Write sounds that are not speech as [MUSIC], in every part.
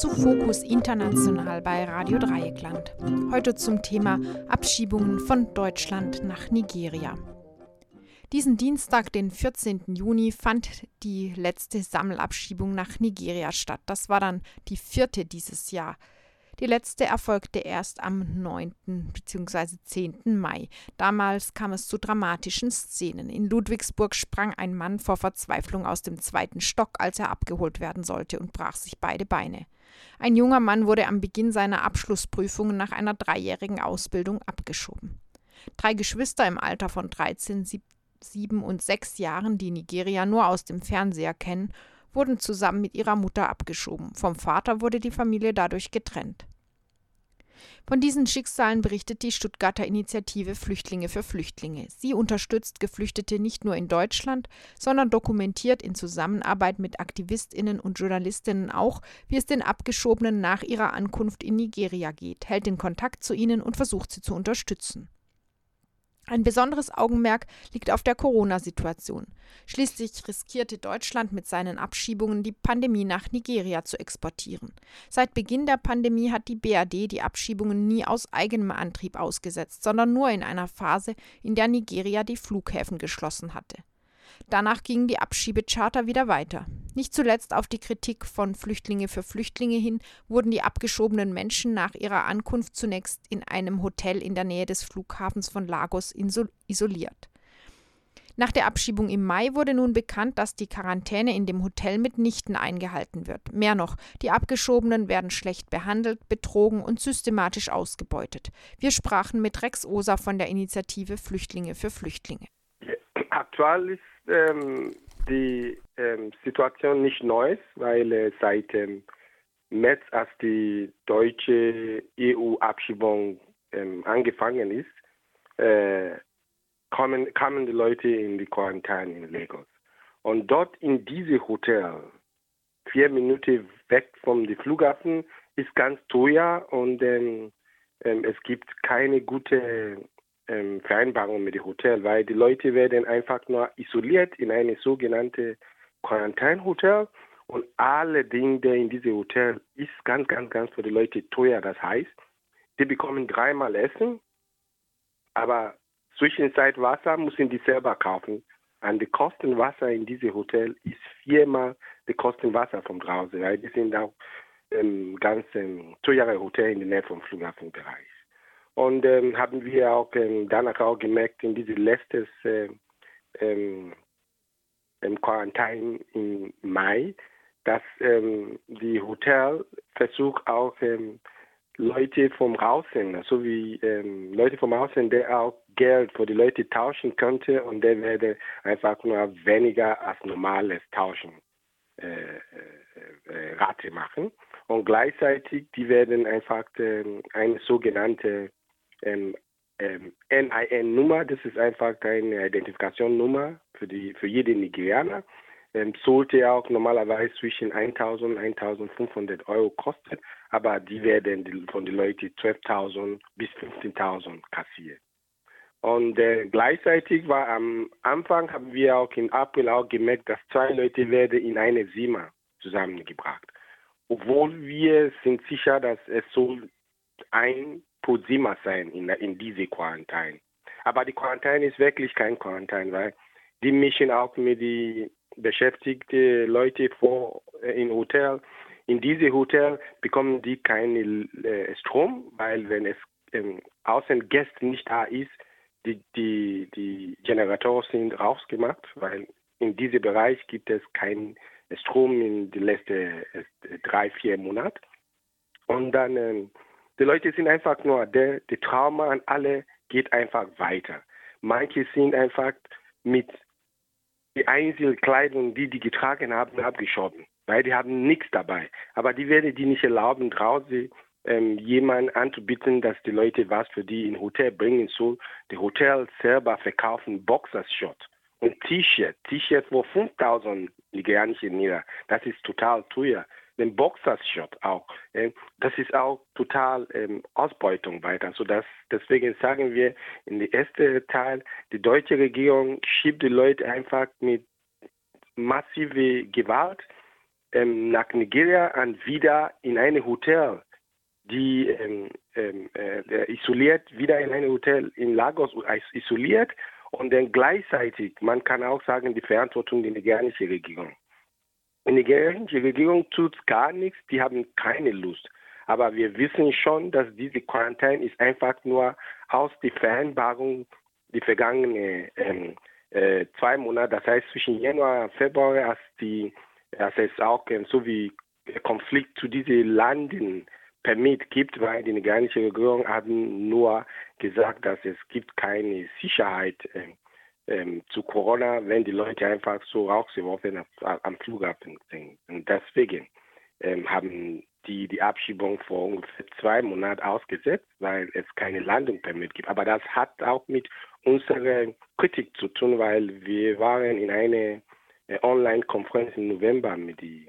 zu Fokus International bei Radio Dreieckland. Heute zum Thema Abschiebungen von Deutschland nach Nigeria. Diesen Dienstag, den 14. Juni, fand die letzte Sammelabschiebung nach Nigeria statt. Das war dann die vierte dieses Jahr. Die letzte erfolgte erst am 9. bzw. 10. Mai. Damals kam es zu dramatischen Szenen. In Ludwigsburg sprang ein Mann vor Verzweiflung aus dem zweiten Stock, als er abgeholt werden sollte, und brach sich beide Beine. Ein junger Mann wurde am Beginn seiner Abschlussprüfung nach einer dreijährigen Ausbildung abgeschoben. Drei Geschwister im Alter von 13, 7 und 6 Jahren, die Nigeria nur aus dem Fernseher kennen, wurden zusammen mit ihrer Mutter abgeschoben. Vom Vater wurde die Familie dadurch getrennt. Von diesen Schicksalen berichtet die Stuttgarter Initiative Flüchtlinge für Flüchtlinge. Sie unterstützt Geflüchtete nicht nur in Deutschland, sondern dokumentiert in Zusammenarbeit mit Aktivistinnen und Journalistinnen auch, wie es den Abgeschobenen nach ihrer Ankunft in Nigeria geht, hält den Kontakt zu ihnen und versucht sie zu unterstützen. Ein besonderes Augenmerk liegt auf der Corona-Situation. Schließlich riskierte Deutschland mit seinen Abschiebungen die Pandemie nach Nigeria zu exportieren. Seit Beginn der Pandemie hat die BRD die Abschiebungen nie aus eigenem Antrieb ausgesetzt, sondern nur in einer Phase, in der Nigeria die Flughäfen geschlossen hatte. Danach gingen die Abschiebecharter wieder weiter. Nicht zuletzt auf die Kritik von Flüchtlinge für Flüchtlinge hin wurden die abgeschobenen Menschen nach ihrer Ankunft zunächst in einem Hotel in der Nähe des Flughafens von Lagos isoliert. Nach der Abschiebung im Mai wurde nun bekannt, dass die Quarantäne in dem Hotel mitnichten eingehalten wird. Mehr noch, die Abgeschobenen werden schlecht behandelt, betrogen und systematisch ausgebeutet. Wir sprachen mit Rex Osa von der Initiative Flüchtlinge für Flüchtlinge. Aktuell ist ähm, die ähm, Situation nicht neu, weil äh, seit ähm, März, als die deutsche EU-Abschiebung ähm, angefangen ist, äh, kommen, kamen die Leute in die Quarantäne in Lagos. Und dort in diesem Hotel, vier Minuten weg vom Flughafen, ist ganz teuer und ähm, ähm, es gibt keine gute ähm, Vereinbarung mit dem Hotel, weil die Leute werden einfach nur isoliert in eine sogenannte Quarantänehotel und alle Dinge in diesem Hotel ist ganz, ganz, ganz für die Leute teuer. Das heißt, die bekommen dreimal Essen, aber Zwischenzeit Wasser müssen die selber kaufen. Und die Kosten Wasser in diesem Hotel ist viermal die Kosten Wasser von draußen, weil die sind auch ähm, ganz ähm, teure Hotel in der Nähe vom Flughafenbereich. Und ähm, haben wir auch ähm, danach auch gemerkt, in diesem letzten äh, ähm, Quarantäne im Mai, dass ähm, die Hotel versucht auch ähm, Leute vom Außen, also wie ähm, Leute vom Außen, der auch Geld für die Leute tauschen könnte und der werde einfach nur weniger als normales Tauschen äh, äh, äh Rate machen. Und gleichzeitig, die werden einfach äh, eine sogenannte ähm, ähm, NIN-Nummer, das ist einfach eine Identifikationsnummer für, für jeden Nigerianer. Ähm, sollte auch normalerweise zwischen 1.000 und 1.500 Euro kosten, aber die werden von den Leuten 12.000 bis 15.000 kassiert. Und äh, gleichzeitig war am Anfang, haben wir auch im April auch gemerkt, dass zwei Leute werden in eine Zimmer zusammengebracht. Obwohl wir sind sicher, dass es soll ein Zimmer sein in, in diese Quarantäne. Aber die Quarantäne ist wirklich kein Quarantäne, weil die mischen auch mit den beschäftigten Leuten vor äh, im Hotel. In diesem Hotel bekommen die keinen äh, Strom, weil wenn es ähm, außen Gäste nicht da ist, die, die, die Generatoren sind rausgemacht, weil in diesem Bereich gibt es keinen Strom in den letzten äh, drei, vier Monaten. Und dann ähm, die Leute sind einfach nur, der, die Trauma an alle geht einfach weiter. Manche sind einfach mit der Einzelkleidung, die die getragen haben, abgeschoben, weil die haben nichts dabei. Aber die werden die nicht erlauben, draußen ähm, jemanden anzubieten, dass die Leute was für die in Hotel bringen soll. Die Hotels selber verkaufen Boxershot und T-Shirt. T-Shirt wo 5000 nigerianische Lira. Das ist total teuer. Den Boxershot auch. Ähm, das ist auch total ähm, Ausbeutung weiter. So dass, deswegen sagen wir in der ersten Teil, die deutsche Regierung schiebt die Leute einfach mit massive Gewalt ähm, nach Nigeria und wieder in ein Hotel, die ähm, äh, isoliert, wieder in ein Hotel in Lagos isoliert und dann gleichzeitig, man kann auch sagen, die Verantwortung der nigerianischen Regierung. Die nigerianische Regierung tut gar nichts, die haben keine Lust. Aber wir wissen schon, dass diese Quarantäne ist einfach nur aus der Vereinbarung die vergangenen ähm, äh, zwei Monate, das heißt zwischen Januar und Februar, als, die, als es auch ähm, so wie Konflikt zu diesen Landen Permit gibt, weil die nigerianische Regierung haben nur gesagt, dass es gibt keine Sicherheit äh, ähm, zu Corona, wenn die Leute einfach so rausgeworfen am Flughafen sind. Und deswegen ähm, haben die die Abschiebung vor ungefähr zwei Monaten ausgesetzt, weil es keine Landung Permit gibt. Aber das hat auch mit unserer Kritik zu tun, weil wir waren in einer äh, Online-Konferenz im November mit den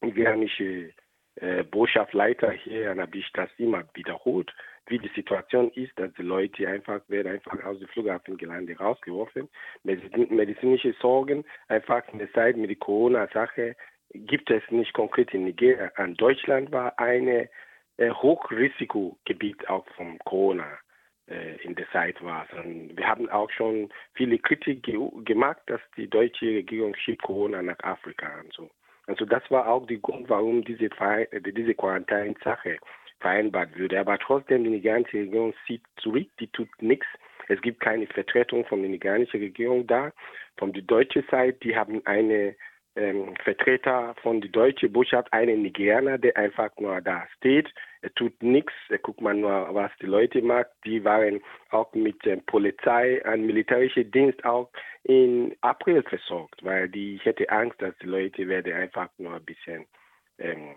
nigerianischen äh, Botschaftsleiter hier, dann habe ich das immer wiederholt, wie die Situation ist, dass die Leute einfach werden einfach aus dem Flughafen gelandet, rausgeworfen. Medizinische Sorgen, einfach in der Zeit mit der Corona-Sache gibt es nicht konkret in Nigeria. An Deutschland war ein äh, Hochrisikogebiet auch von Corona äh, in der Zeit war. Und wir haben auch schon viele Kritik ge gemacht, dass die deutsche Regierung schiebt Corona nach Afrika und so. Also das war auch der Grund, warum diese Quarantäne-Sache vereinbart würde. Aber trotzdem, die nigerianische Regierung zieht zurück, die tut nichts. Es gibt keine Vertretung von der nigerianischen Regierung da. Von der deutschen Seite, die haben eine ähm, Vertreter von der deutschen Botschaft, einen Nigerianer, der einfach nur da steht. Er tut nichts, er guckt mal nur, was die Leute macht. Die waren auch mit ähm, Polizei, ein militärischer Dienst auch in April versorgt, weil die, ich hätte Angst, dass die Leute werden einfach nur ein bisschen ähm,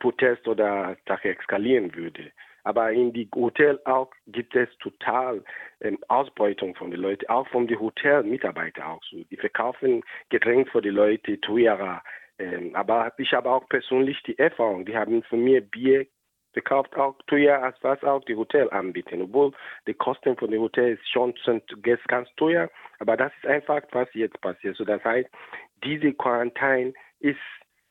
Protest oder Sache eskalieren würde. Aber in die Hotel auch gibt es total ähm, Ausbeutung von den Leuten, auch von den Hotelmitarbeitern auch so. Die verkaufen Getränke für die Leute teurer. Ähm, aber ich habe auch persönlich die Erfahrung, die haben von mir Bier verkauft auch teuer, als was auch die Hotel anbieten. Obwohl die Kosten von den Hotels schon sind ganz teuer, aber das ist einfach, was jetzt passiert. So das heißt, diese Quarantäne ist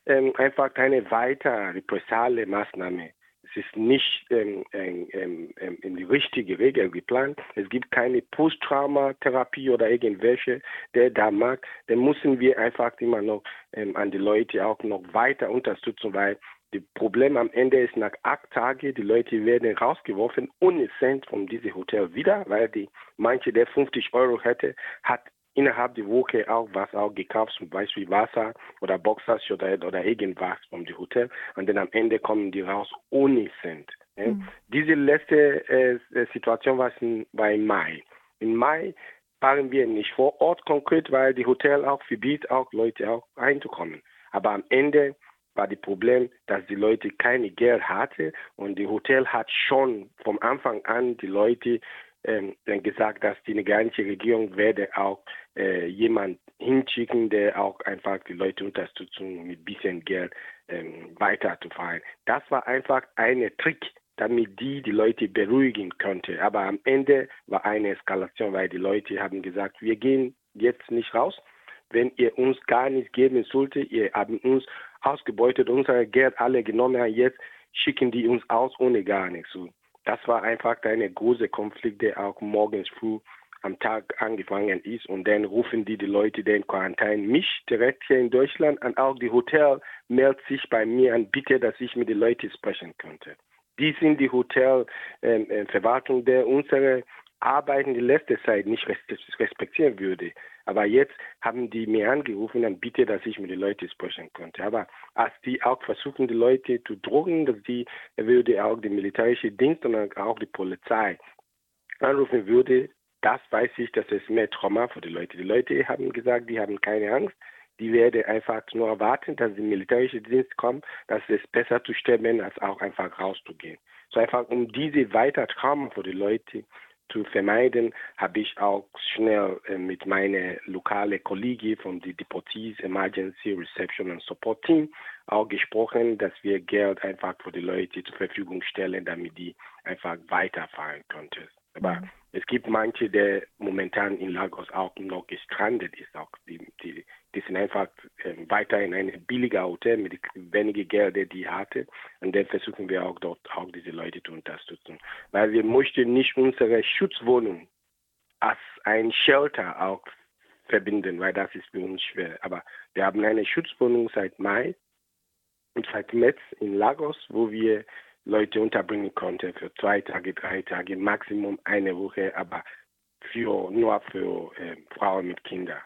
ähm, einfach eine weitere repressale Maßnahme. Es ist nicht ähm, ähm, ähm, in die richtige Regel geplant. Es gibt keine Posttraumatherapie oder irgendwelche, der da mag. Dann müssen wir einfach immer noch ähm, an die Leute auch noch weiter unterstützen, weil das Problem am Ende ist nach acht Tagen, die Leute werden rausgeworfen ohne Cent von diesem Hotel wieder, weil die manche, der 50 Euro hätte, hat innerhalb der Woche auch was auch gekauft, zum Beispiel Wasser oder Boxers oder, oder irgendwas vom Hotel und dann am Ende kommen die raus ohne Cent. Mhm. Diese letzte äh, Situation war, in, war im Mai. Im Mai waren wir nicht vor Ort konkret, weil die Hotel auch verbietet, auch Leute auch reinzukommen. Aber am Ende war das Problem, dass die Leute keine Geld hatten und die Hotel hat schon vom Anfang an die Leute ähm, gesagt, dass die nigerianische Regierung werde auch äh, jemand hinschicken, der auch einfach die Leute unterstützen mit bisschen Geld ähm, weiterzufahren. Das war einfach ein Trick, damit die die Leute beruhigen könnte. Aber am Ende war eine Eskalation, weil die Leute haben gesagt, wir gehen jetzt nicht raus. Wenn ihr uns gar nichts geben solltet, ihr habt uns ausgebeutet, unser Geld alle genommen, jetzt schicken die uns aus ohne gar nichts. So, das war einfach ein großer Konflikt, der auch morgens früh am Tag angefangen ist und dann rufen die die Leute den Quarantäne mich direkt hier in Deutschland und auch die Hotel meldet sich bei mir an, bitte, dass ich mit den Leuten sprechen könnte. Die sind die Hotelverwaltung, ähm, äh, der unsere Arbeiten die letzte Zeit nicht respektieren würde. Aber jetzt haben die mir angerufen und bitte, dass ich mit den Leuten sprechen könnte. Aber als die auch versuchen, die Leute zu drohen, dass die würde auch die militärische Dienst und auch die Polizei anrufen würde, das weiß ich, dass es mehr Trauma für die Leute. Die Leute haben gesagt, die haben keine Angst. Die werden einfach nur warten, dass die militärische Dienst kommt, dass es besser zu sterben, als auch einfach rauszugehen. So einfach, um diese weiter Trauma für die Leute zu vermeiden, habe ich auch schnell äh, mit meiner lokalen Kollegin von der Deportees Emergency Reception and Support Team auch gesprochen, dass wir Geld einfach für die Leute zur Verfügung stellen, damit die einfach weiterfahren könnten. Aber mhm. Es gibt manche, die momentan in Lagos auch noch gestrandet ist. Auch die, die, die sind einfach äh, weiter in einem billigen Hotel mit wenigen Geld, die hatte. Und dann versuchen wir auch dort auch diese Leute zu unterstützen. Weil wir möchten nicht unsere Schutzwohnung als ein Shelter auch verbinden, weil das ist für uns schwer. Aber wir haben eine Schutzwohnung seit Mai und seit März in Lagos, wo wir Leute unterbringen konnte für zwei Tage, drei Tage, Maximum eine Woche, aber für, nur für äh, Frauen mit Kindern.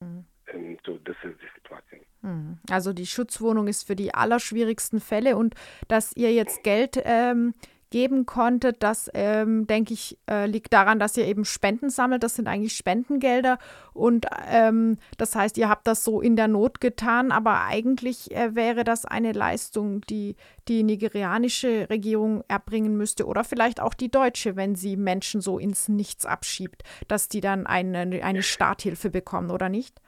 Mhm. Ähm, so, das ist die Situation. Mhm. Also die Schutzwohnung ist für die allerschwierigsten Fälle und dass ihr jetzt Geld ähm, geben konntet. Das, ähm, denke ich, äh, liegt daran, dass ihr eben Spenden sammelt. Das sind eigentlich Spendengelder. Und ähm, das heißt, ihr habt das so in der Not getan. Aber eigentlich äh, wäre das eine Leistung, die die nigerianische Regierung erbringen müsste oder vielleicht auch die deutsche, wenn sie Menschen so ins Nichts abschiebt, dass die dann eine, eine Starthilfe bekommen, oder nicht?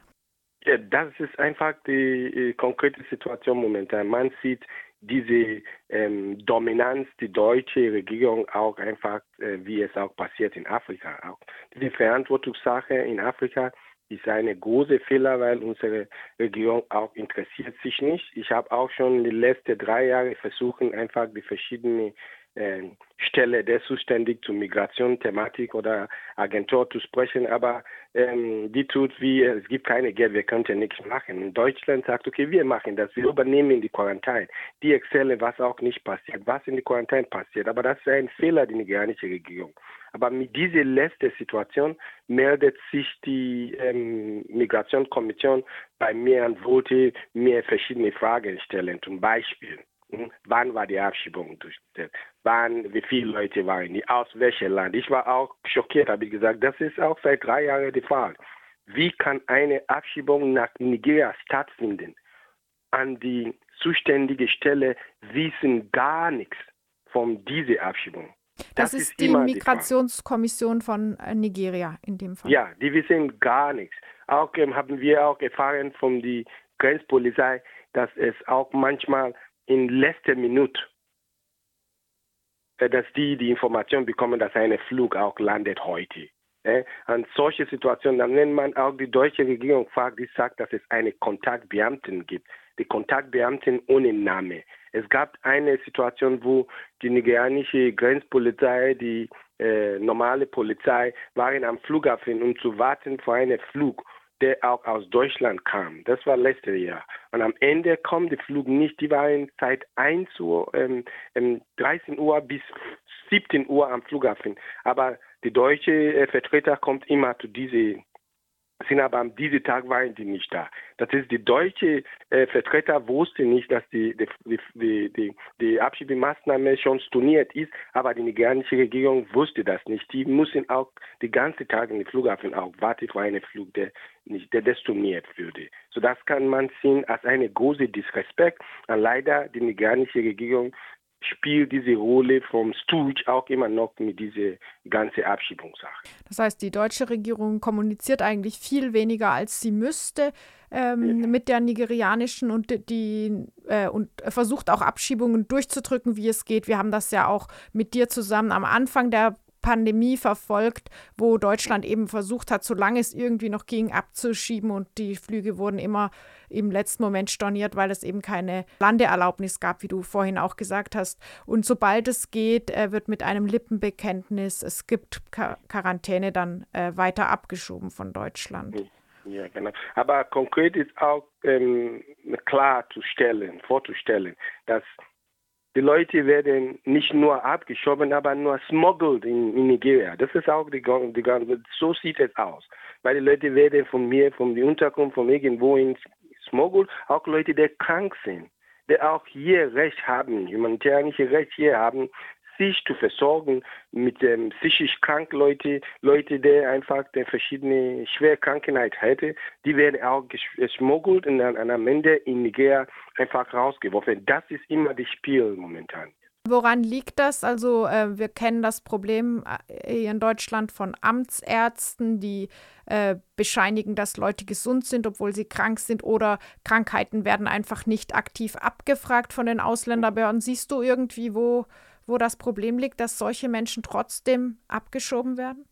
Ja, das ist einfach die äh, konkrete Situation momentan. Man sieht, diese ähm, Dominanz die deutsche Regierung auch einfach, äh, wie es auch passiert in Afrika. Auch diese Verantwortungssache in Afrika ist eine große Fehler, weil unsere Regierung auch interessiert sich nicht. Ich habe auch schon die letzten drei Jahre versucht, einfach die verschiedenen Stelle, der zuständig zur Migration, Thematik oder Agentur zu sprechen, aber ähm, die tut wie, es gibt keine Geld, wir könnten nichts machen. In Deutschland sagt, okay, wir machen das, wir übernehmen die Quarantäne. Die erzählen, was auch nicht passiert, was in die Quarantäne passiert. Aber das ist ein Fehler der nigerianischen Regierung. Aber mit dieser letzten Situation meldet sich die ähm, Migrationskommission bei mir und wollte mir verschiedene Fragen stellen. Zum Beispiel, wann war die Abschiebung durchgeführt? Wann, wie viele Leute waren die? Aus welchem Land? Ich war auch schockiert, habe ich gesagt, das ist auch seit drei Jahren der Fall. Wie kann eine Abschiebung nach Nigeria stattfinden? An die zuständige Stelle wissen gar nichts von dieser Abschiebung. Das, das ist, ist die Migrationskommission die von äh, Nigeria in dem Fall. Ja, die wissen gar nichts. Auch ähm, haben wir auch erfahren von der Grenzpolizei, dass es auch manchmal in letzter Minute, äh, dass die die Information bekommen, dass ein Flug auch landet heute. Und solche Situationen, dann nennt man auch die deutsche Regierung fragt, die sagt, dass es eine Kontaktbeamtin gibt. Die Kontaktbeamtin ohne Name. Es gab eine Situation, wo die nigerianische Grenzpolizei, die äh, normale Polizei waren am Flughafen, um zu warten vor einem Flug der auch aus Deutschland kam. Das war letztes Jahr. Und am Ende kommt der Flug nicht. Die waren seit 1 Uhr, ähm, 13 ähm, Uhr bis 17 Uhr am Flughafen. Aber die deutsche äh, Vertreter kommt immer zu diese sind aber an diesem Tag waren die nicht da. Das ist die deutsche äh, Vertreter wussten nicht, dass die, die, die, die, die Abschiebemaßnahme schon storniert ist, aber die nigerianische Regierung wusste das nicht. Die müssen auch die ganze Tag in den Flughafen auch warten für einen Flug, der nicht, der storniert würde. So das kann man sehen als eine große Disrespekt. Und leider die nigerianische Regierung spielt diese Rolle vom Stooge auch immer noch mit dieser ganzen Abschiebungssache. Das heißt, die deutsche Regierung kommuniziert eigentlich viel weniger, als sie müsste ähm, ja. mit der nigerianischen und die äh, und versucht auch Abschiebungen durchzudrücken, wie es geht. Wir haben das ja auch mit dir zusammen am Anfang der Pandemie verfolgt, wo Deutschland eben versucht hat, solange es irgendwie noch ging, abzuschieben und die Flüge wurden immer im letzten Moment storniert, weil es eben keine Landeerlaubnis gab, wie du vorhin auch gesagt hast. Und sobald es geht, äh, wird mit einem Lippenbekenntnis, es gibt Quarantäne, dann äh, weiter abgeschoben von Deutschland. Ja, genau. Aber konkret ist auch ähm, klarzustellen, vorzustellen, dass die Leute werden nicht nur abgeschoben, aber nur smuggled in, in Nigeria. Das ist auch die, die, so sieht es aus. Weil die Leute werden von mir, von der Unterkunft, von irgendwo in smuggled, auch Leute, die krank sind, die auch hier Recht haben, humanitärische Recht hier haben, sich zu versorgen mit ähm, psychisch krank Leute, Leute, die einfach eine verschiedene Schwerkrankheit hätte, die werden auch geschmuggelt und dann am Ende in Nigeria einfach rausgeworfen. Das ist immer das Spiel momentan. Woran liegt das? Also äh, wir kennen das Problem äh, hier in Deutschland von Amtsärzten, die äh, bescheinigen, dass Leute gesund sind, obwohl sie krank sind oder Krankheiten werden einfach nicht aktiv abgefragt von den Ausländerbehörden. Siehst du irgendwie, wo, wo das Problem liegt, dass solche Menschen trotzdem abgeschoben werden?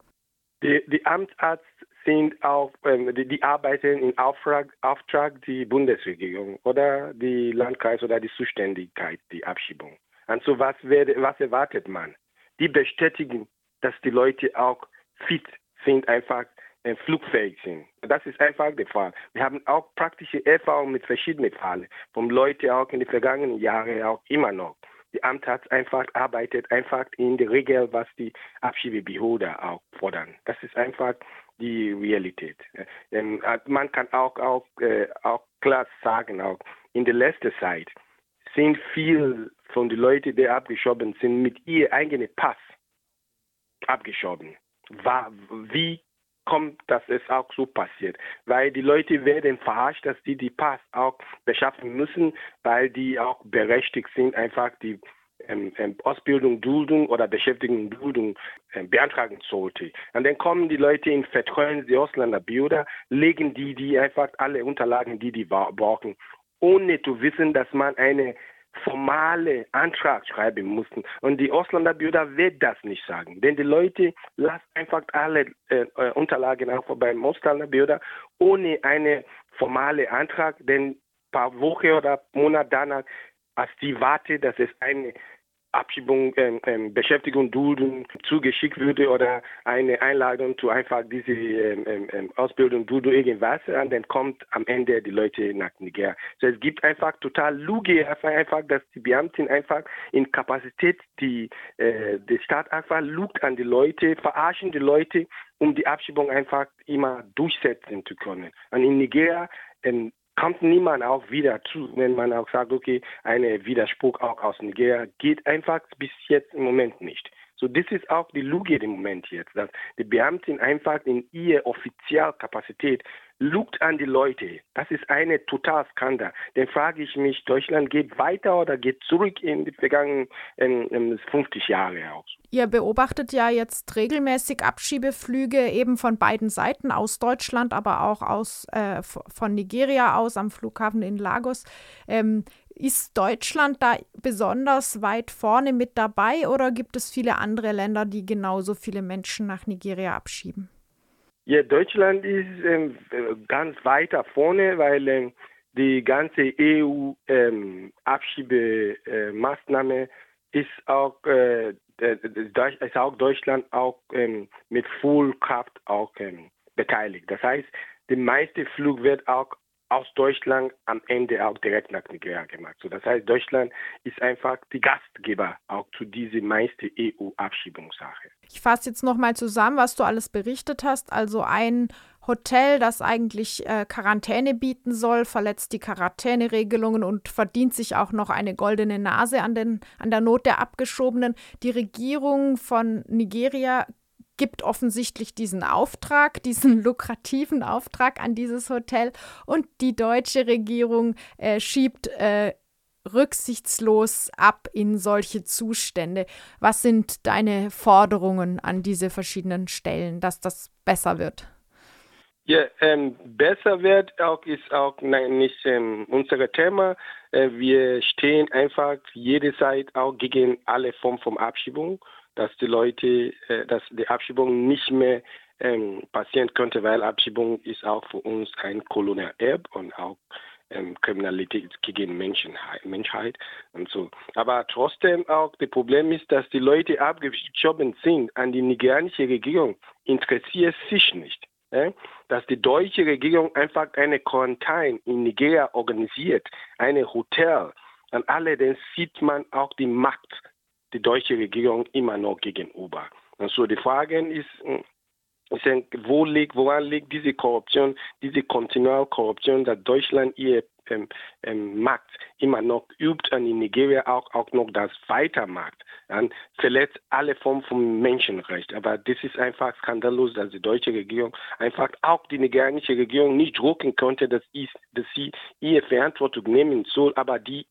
Die, die Amtsärzte sind auch, ähm, die, die, arbeiten in Auftrag, Auftrag die Bundesregierung oder die Landkreis oder die Zuständigkeit, die Abschiebung. Und so was, werde, was erwartet man? Die bestätigen, dass die Leute auch fit sind, einfach äh, flugfähig sind. Das ist einfach der Fall. Wir haben auch praktische Erfahrungen mit verschiedenen Fällen, von Leuten auch in den vergangenen Jahren auch immer noch. Die Amtsarzt einfach arbeitet einfach in der Regel, was die Abschiebebehörde auch fordern. Das ist einfach die Realität. Ähm, man kann auch, auch, äh, auch klar sagen, auch in der letzten Zeit sind viele von den Leuten, die abgeschoben sind, mit ihrem eigenen Pass abgeschoben. Wie kommt, dass es auch so passiert? Weil die Leute werden verarscht, dass die die Pass auch beschaffen müssen, weil die auch berechtigt sind, einfach die ähm, ähm, Ausbildung, Duldung oder Beschäftigung, Duldung ähm, beantragen sollte. Und dann kommen die Leute in Vertrauen, die Ausländerbürger, legen die, die einfach alle Unterlagen, die die brauchen, ohne zu wissen, dass man eine formale Antrag schreiben mussten. Und die Ausländerbürger wird das nicht sagen. Denn die Leute lassen einfach alle äh, äh Unterlagen auch beim Ausländerbürger ohne eine formale Antrag, denn ein paar Wochen oder Monate danach, als die warten, dass es eine Abschiebung, ähm, ähm, Beschäftigung, Dulden zugeschickt würde oder eine Einladung zu einfach diese ähm, ähm, ähm Ausbildung, Dulden, irgendwas, und dann kommt am Ende die Leute nach Niger. So, es gibt einfach total Lüge, einfach, dass die Beamten einfach in Kapazität die, äh, die Staat einfach lügt an die Leute, verarschen die Leute, um die Abschiebung einfach immer durchsetzen zu können. Und in Nigeria ähm, kommt niemand auch wieder zu, wenn man auch sagt, okay, ein Widerspruch auch aus Nigeria geht einfach bis jetzt im Moment nicht. So, das ist auch die Lüge im Moment jetzt, dass die Beamten einfach in ihrer Offizialkapazität lugt an die Leute. Das ist eine total Skandal. Dann frage ich mich, Deutschland geht weiter oder geht zurück in die vergangenen ähm, 50 Jahre aus? Ihr beobachtet ja jetzt regelmäßig Abschiebeflüge eben von beiden Seiten, aus Deutschland, aber auch aus, äh, von Nigeria aus am Flughafen in Lagos. Ähm, ist Deutschland da besonders weit vorne mit dabei oder gibt es viele andere Länder, die genauso viele Menschen nach Nigeria abschieben? Ja, Deutschland ist ähm, ganz weiter vorne, weil ähm, die ganze EU-Abschiebemaßnahme ähm, ist auch äh, ist auch Deutschland auch ähm, mit Vollkraft auch ähm, beteiligt. Das heißt, der meiste Flug wird auch aus Deutschland am Ende auch direkt nach Nigeria gemacht. So, das heißt, Deutschland ist einfach die Gastgeber auch zu dieser meisten EU-Abschiebungssache. Ich fasse jetzt nochmal zusammen, was du alles berichtet hast. Also ein Hotel, das eigentlich äh, Quarantäne bieten soll, verletzt die Quarantäneregelungen und verdient sich auch noch eine goldene Nase an, den, an der Not der Abgeschobenen. Die Regierung von Nigeria gibt offensichtlich diesen Auftrag, [LAUGHS] diesen lukrativen Auftrag an dieses Hotel und die deutsche Regierung äh, schiebt äh, rücksichtslos ab in solche Zustände. Was sind deine Forderungen an diese verschiedenen Stellen, dass das besser wird? Ja, ähm, besser wird auch ist auch nein, nicht ähm, unser Thema. Äh, wir stehen einfach jede Zeit auch gegen alle Formen von Abschiebung dass die Leute, äh, dass die Abschiebung nicht mehr ähm, passieren könnte, weil Abschiebung ist auch für uns ein Kolonialerb und auch ähm, Kriminalität gegen Menschenheit, Menschheit und so. Aber trotzdem auch das Problem ist, dass die Leute abgeschoben sind an die nigerianische Regierung, interessiert sich nicht. Äh? Dass die deutsche Regierung einfach eine Quarantäne in Nigeria organisiert, eine Hotel, an alle, dann sieht man auch die Macht die deutsche Regierung immer noch gegenüber. Und so die Frage ist, hm, wo liegt, woran liegt diese Korruption, diese kontinuale Korruption, dass Deutschland ihr ähm, ähm, Markt immer noch übt und in Nigeria auch, auch noch das weitermacht. Und verletzt alle Formen von Menschenrecht. Aber das ist einfach skandalös, dass die deutsche Regierung einfach auch die nigerianische Regierung nicht drucken konnte, dass, dass sie ihre Verantwortung nehmen soll, aber die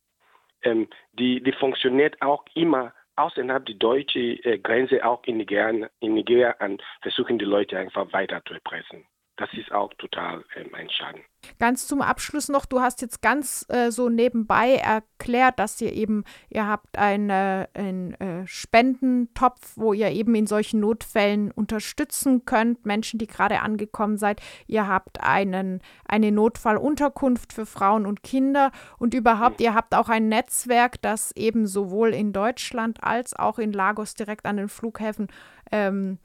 ähm, die, die funktioniert auch immer außerhalb der deutschen äh, Grenze, auch in Nigeria, in Nigeria, und versuchen die Leute einfach weiter zu erpressen. Das ist auch total ähm, ein Schaden. Ganz zum Abschluss noch, du hast jetzt ganz äh, so nebenbei erklärt, dass ihr eben, ihr habt einen äh, Spendentopf, wo ihr eben in solchen Notfällen unterstützen könnt, Menschen, die gerade angekommen seid. Ihr habt einen, eine Notfallunterkunft für Frauen und Kinder und überhaupt, mhm. ihr habt auch ein Netzwerk, das eben sowohl in Deutschland als auch in Lagos direkt an den Flughäfen ähm,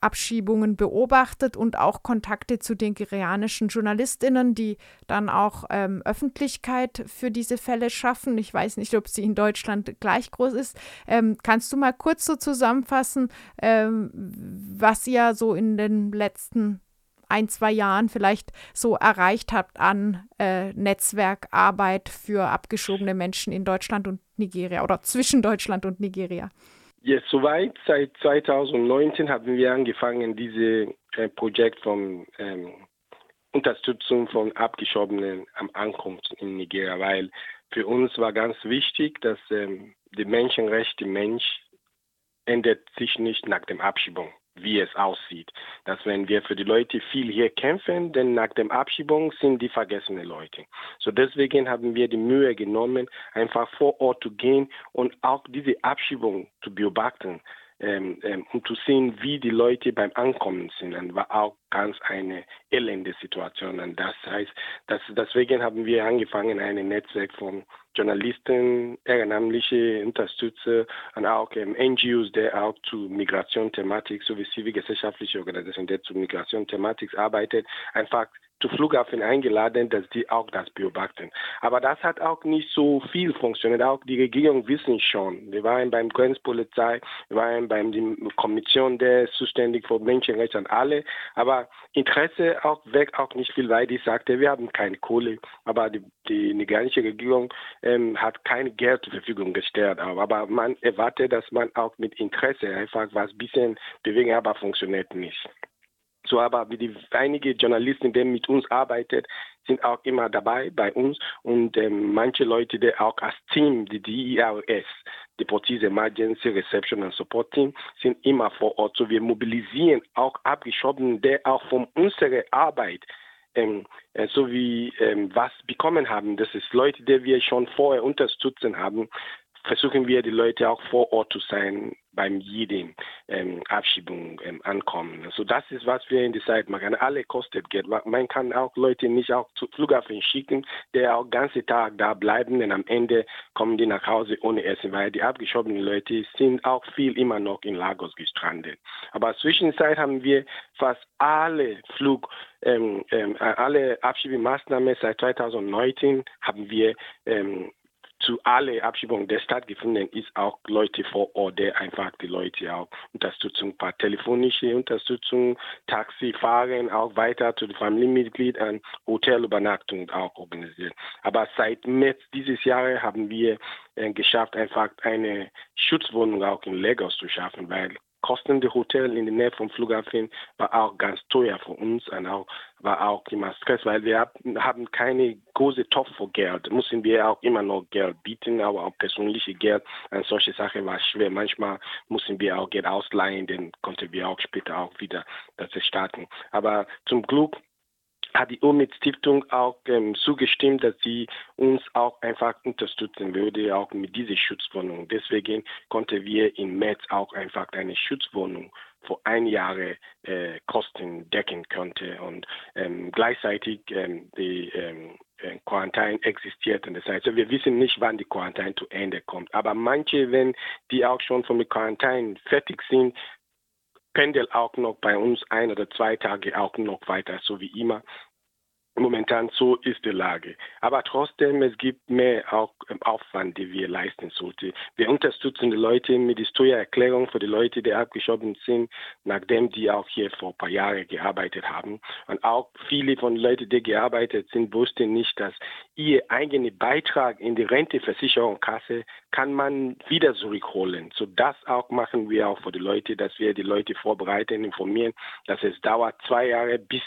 Abschiebungen beobachtet und auch Kontakte zu den nigerianischen Journalistinnen, die dann auch ähm, Öffentlichkeit für diese Fälle schaffen. Ich weiß nicht, ob sie in Deutschland gleich groß ist. Ähm, kannst du mal kurz so zusammenfassen, ähm, was ihr so in den letzten ein, zwei Jahren vielleicht so erreicht habt an äh, Netzwerkarbeit für abgeschobene Menschen in Deutschland und Nigeria oder zwischen Deutschland und Nigeria? Ja, soweit. Seit 2019 haben wir angefangen, dieses äh, Projekt von ähm, Unterstützung von Abgeschobenen am Ankunft in Nigeria, weil für uns war ganz wichtig, dass ähm, die Menschenrechte Mensch ändert sich nicht nach dem Abschiebung wie es aussieht. Dass wenn wir für die Leute viel hier kämpfen, denn nach der Abschiebung sind die vergessene Leute. So deswegen haben wir die Mühe genommen, einfach vor Ort zu gehen und auch diese Abschiebung zu beobachten ähm, ähm, um zu sehen, wie die Leute beim Ankommen sind. Und auch ganz eine elende Situation. Und das heißt, dass, deswegen haben wir angefangen, ein Netzwerk von Journalisten, ehrenamtliche Unterstützer und auch ähm, NGOs, der auch zu Migration-Thematik sowie zivilgesellschaftliche Organisationen, der zu Migration-Thematik arbeitet, einfach zu Flughafen eingeladen, dass die auch das beobachten. Aber das hat auch nicht so viel funktioniert. Auch die Regierung wissen schon. Wir waren beim Grenzpolizei, wir waren beim die Kommission, der zuständig für Menschenrechte und alle. Aber Interesse auch weg auch nicht viel, weil die sagte, wir haben keine Kohle. Aber die, die nigerianische Regierung ähm, hat kein Geld zur Verfügung gestellt. Aber man erwartet, dass man auch mit Interesse einfach was bisschen bewegen, aber funktioniert nicht. So aber wie die einige Journalisten, die mit uns arbeiten, sind auch immer dabei bei uns und ähm, manche Leute, die auch als Team, die DERS, Police Emergency Reception and Support Team, sind immer vor Ort. So wir mobilisieren auch Abgeschobene, die auch von unserer Arbeit ähm, äh, so wie ähm, was bekommen haben. Das ist Leute, die wir schon vorher unterstützen haben, versuchen wir die Leute auch vor Ort zu sein beim jedem ähm, Abschiebung ähm, ankommen. Also das ist, was wir in der Zeit machen. Alle kostet Geld. Man kann auch Leute nicht auch zu Flughafen schicken, die auch ganze Tag da bleiben und am Ende kommen die nach Hause ohne Essen, weil die abgeschobenen Leute sind auch viel immer noch in Lagos gestrandet. Aber zwischenzeit haben wir fast alle Flug, ähm, ähm, alle Abschiebemaßnahmen seit 2019 haben wir ähm, zu alle Abschiebungen, die stattgefunden ist, auch Leute vor Ort, einfach die Leute auch Unterstützung, ein paar telefonische Unterstützung, Taxifahren, auch weiter zu den Familienmitgliedern, Hotelübernachtung auch organisiert. Aber seit März dieses Jahres haben wir äh, geschafft, einfach eine Schutzwohnung auch in Lagos zu schaffen, weil Kosten der Hotel in der Nähe vom Flughafen war auch ganz teuer für uns und auch war auch immer Stress, weil wir haben keine große Topf für Geld. Müssen wir auch immer noch Geld bieten, aber auch persönliche Geld an solche Sachen war schwer. Manchmal mussten wir auch Geld ausleihen, dann konnten wir auch später auch wieder das starten. Aber zum Glück hat die Omid Stiftung auch ähm, zugestimmt, dass sie uns auch einfach unterstützen würde, auch mit dieser Schutzwohnung. Deswegen konnten wir im März auch einfach eine Schutzwohnung für ein Jahr äh, Kosten decken könnte und ähm, gleichzeitig ähm, die ähm, äh, Quarantäne existiert. Und das heißt, wir wissen nicht, wann die Quarantäne zu Ende kommt. Aber manche, wenn die auch schon von der Quarantäne fertig sind, pendelt auch noch bei uns ein oder zwei Tage auch noch weiter, so wie immer. Momentan so ist die Lage. Aber trotzdem, es gibt mehr auch Aufwand, den wir leisten sollten. Wir unterstützen die Leute mit der Steuererklärung für die Leute, die abgeschoben sind, nachdem die auch hier vor ein paar Jahren gearbeitet haben. Und auch viele von Leuten, die gearbeitet sind, wussten nicht, dass ihr eigener Beitrag in die Renteversicherungskasse kann man wieder zurückholen. So das auch machen wir auch für die Leute, dass wir die Leute vorbereiten, informieren, dass es dauert zwei Jahre bis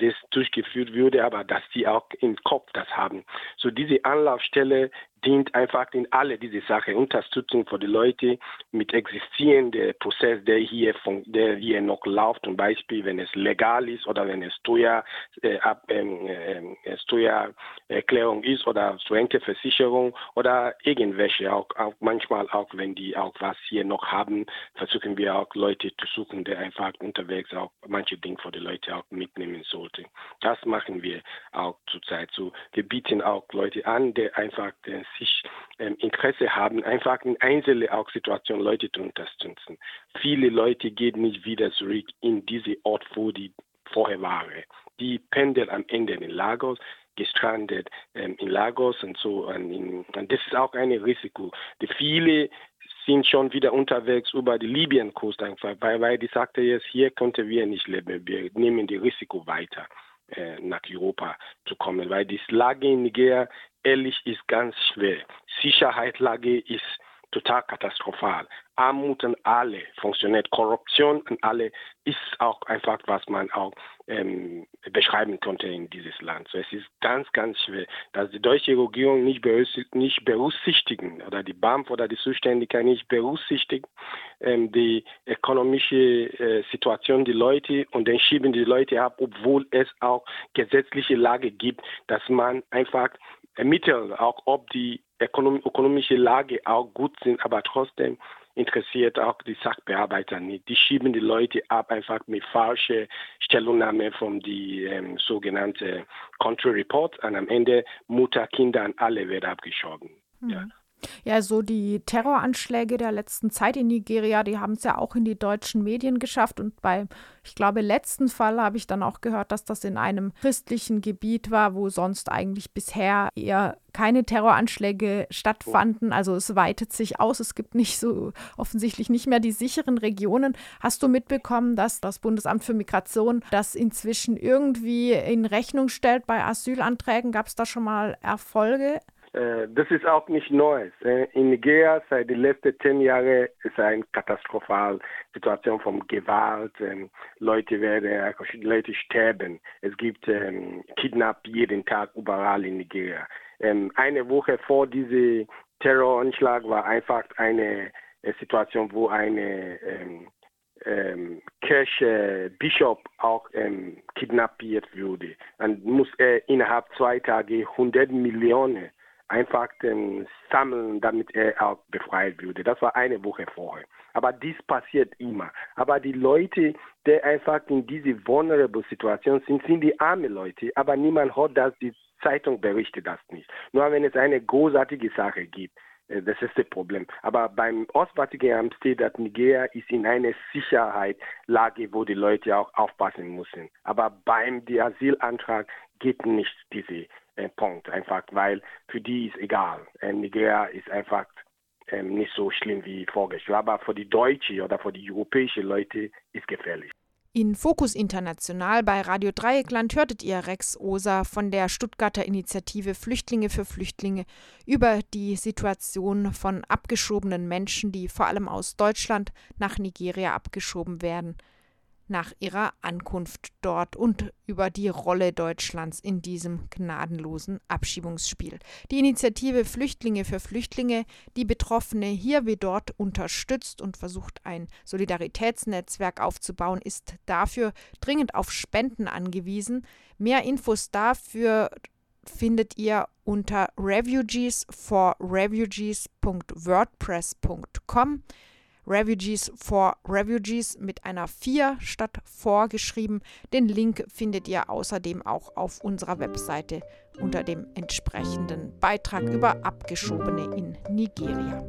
das durchgeführt würde, aber dass sie auch im Kopf das haben. So diese Anlaufstelle dient einfach in alle diese Sachen, Unterstützung für die Leute mit existierendem Prozess, der hier, von, der hier noch läuft, zum Beispiel, wenn es legal ist oder wenn es Steuer, äh, ähm, äh, Steuererklärung ist oder Renteversicherung oder irgendwelche, auch, auch manchmal auch, wenn die auch was hier noch haben, versuchen wir auch Leute zu suchen, die einfach unterwegs auch manche Dinge für die Leute auch mitnehmen sollten. Das machen wir auch zurzeit so. Wir bieten auch Leute an, die einfach sich ähm, Interesse haben, einfach in einzelnen auch Situationen Leute zu unterstützen. Viele Leute gehen nicht wieder zurück in diese Ort, wo die vorher waren. Die pendeln am Ende in Lagos, gestrandet ähm, in Lagos und so. Und, in, und das ist auch ein Risiko. Die viele sind schon wieder unterwegs über die Libyen-Küste einfach, weil, weil die sagte jetzt, hier könnten wir nicht leben, wir nehmen die Risiko weiter äh, nach Europa zu kommen, weil die Lage in Nigeria ehrlich ist ganz schwer. Sicherheitslage ist total katastrophal. Armut an alle funktioniert, Korruption an alle ist auch einfach, was man auch ähm, beschreiben konnte in dieses Land. So, es ist ganz, ganz schwer, dass die deutsche Regierung nicht, nicht berücksichtigen oder die BAMF oder die Zuständigkeit nicht berücksichtigen ähm, die ökonomische äh, Situation die Leute und dann schieben die Leute ab, obwohl es auch gesetzliche Lage gibt, dass man einfach ermitteln, auch ob die ökonomische Lage auch gut sind, aber trotzdem interessiert auch die Sachbearbeiter nicht. Die schieben die Leute ab einfach mit falscher Stellungnahme von die ähm, sogenannten Country Report und am Ende Mutter, Kinder und alle werden abgeschoben. Mhm. Ja. Ja, so die Terroranschläge der letzten Zeit in Nigeria, die haben es ja auch in die deutschen Medien geschafft. Und beim, ich glaube, letzten Fall habe ich dann auch gehört, dass das in einem christlichen Gebiet war, wo sonst eigentlich bisher eher keine Terroranschläge stattfanden. Also es weitet sich aus. Es gibt nicht so offensichtlich nicht mehr die sicheren Regionen. Hast du mitbekommen, dass das Bundesamt für Migration das inzwischen irgendwie in Rechnung stellt bei Asylanträgen? Gab es da schon mal Erfolge? Äh, das ist auch nicht Neues. Äh, in Nigeria seit den letzten zehn Jahren ist eine katastrophale Situation von Gewalt. Ähm, Leute werden, Leute sterben. Es gibt ähm, Kidnap jeden Tag überall in Nigeria. Ähm, eine Woche vor diesem Terroranschlag war einfach eine äh, Situation, wo eine ähm, ähm, Kirche Bischof auch ähm, kidnappiert wurde. Dann muss er innerhalb zwei Tage 100 Millionen einfach ähm, sammeln, damit er auch befreit würde. Das war eine Woche vorher. Aber dies passiert immer. Aber die Leute, die einfach in diese vulnerable Situation sind, sind die armen Leute. Aber niemand hört das, die Zeitung berichtet das nicht. Nur wenn es eine großartige Sache gibt. Äh, das ist das Problem. Aber beim Ostvatikan steht, dass Nigeria ist in einer Sicherheitslage, wo die Leute auch aufpassen müssen. Aber beim Asylantrag geht nicht diese Punkt, einfach weil für die ist egal. Äh, Nigeria ist einfach äh, nicht so schlimm wie vorgestellt. Aber für die deutsche oder für die europäischen Leute ist gefährlich. In Fokus International bei Radio Dreieckland hörtet ihr Rex Oser von der Stuttgarter Initiative Flüchtlinge für Flüchtlinge über die Situation von abgeschobenen Menschen, die vor allem aus Deutschland nach Nigeria abgeschoben werden nach ihrer Ankunft dort und über die Rolle Deutschlands in diesem gnadenlosen Abschiebungsspiel. Die Initiative Flüchtlinge für Flüchtlinge, die Betroffene hier wie dort unterstützt und versucht, ein Solidaritätsnetzwerk aufzubauen, ist dafür dringend auf Spenden angewiesen. Mehr Infos dafür findet ihr unter refugeesforrefugees.wordpress.com. Refugees for Refugees mit einer 4 statt vorgeschrieben. Den Link findet ihr außerdem auch auf unserer Webseite unter dem entsprechenden Beitrag über Abgeschobene in Nigeria.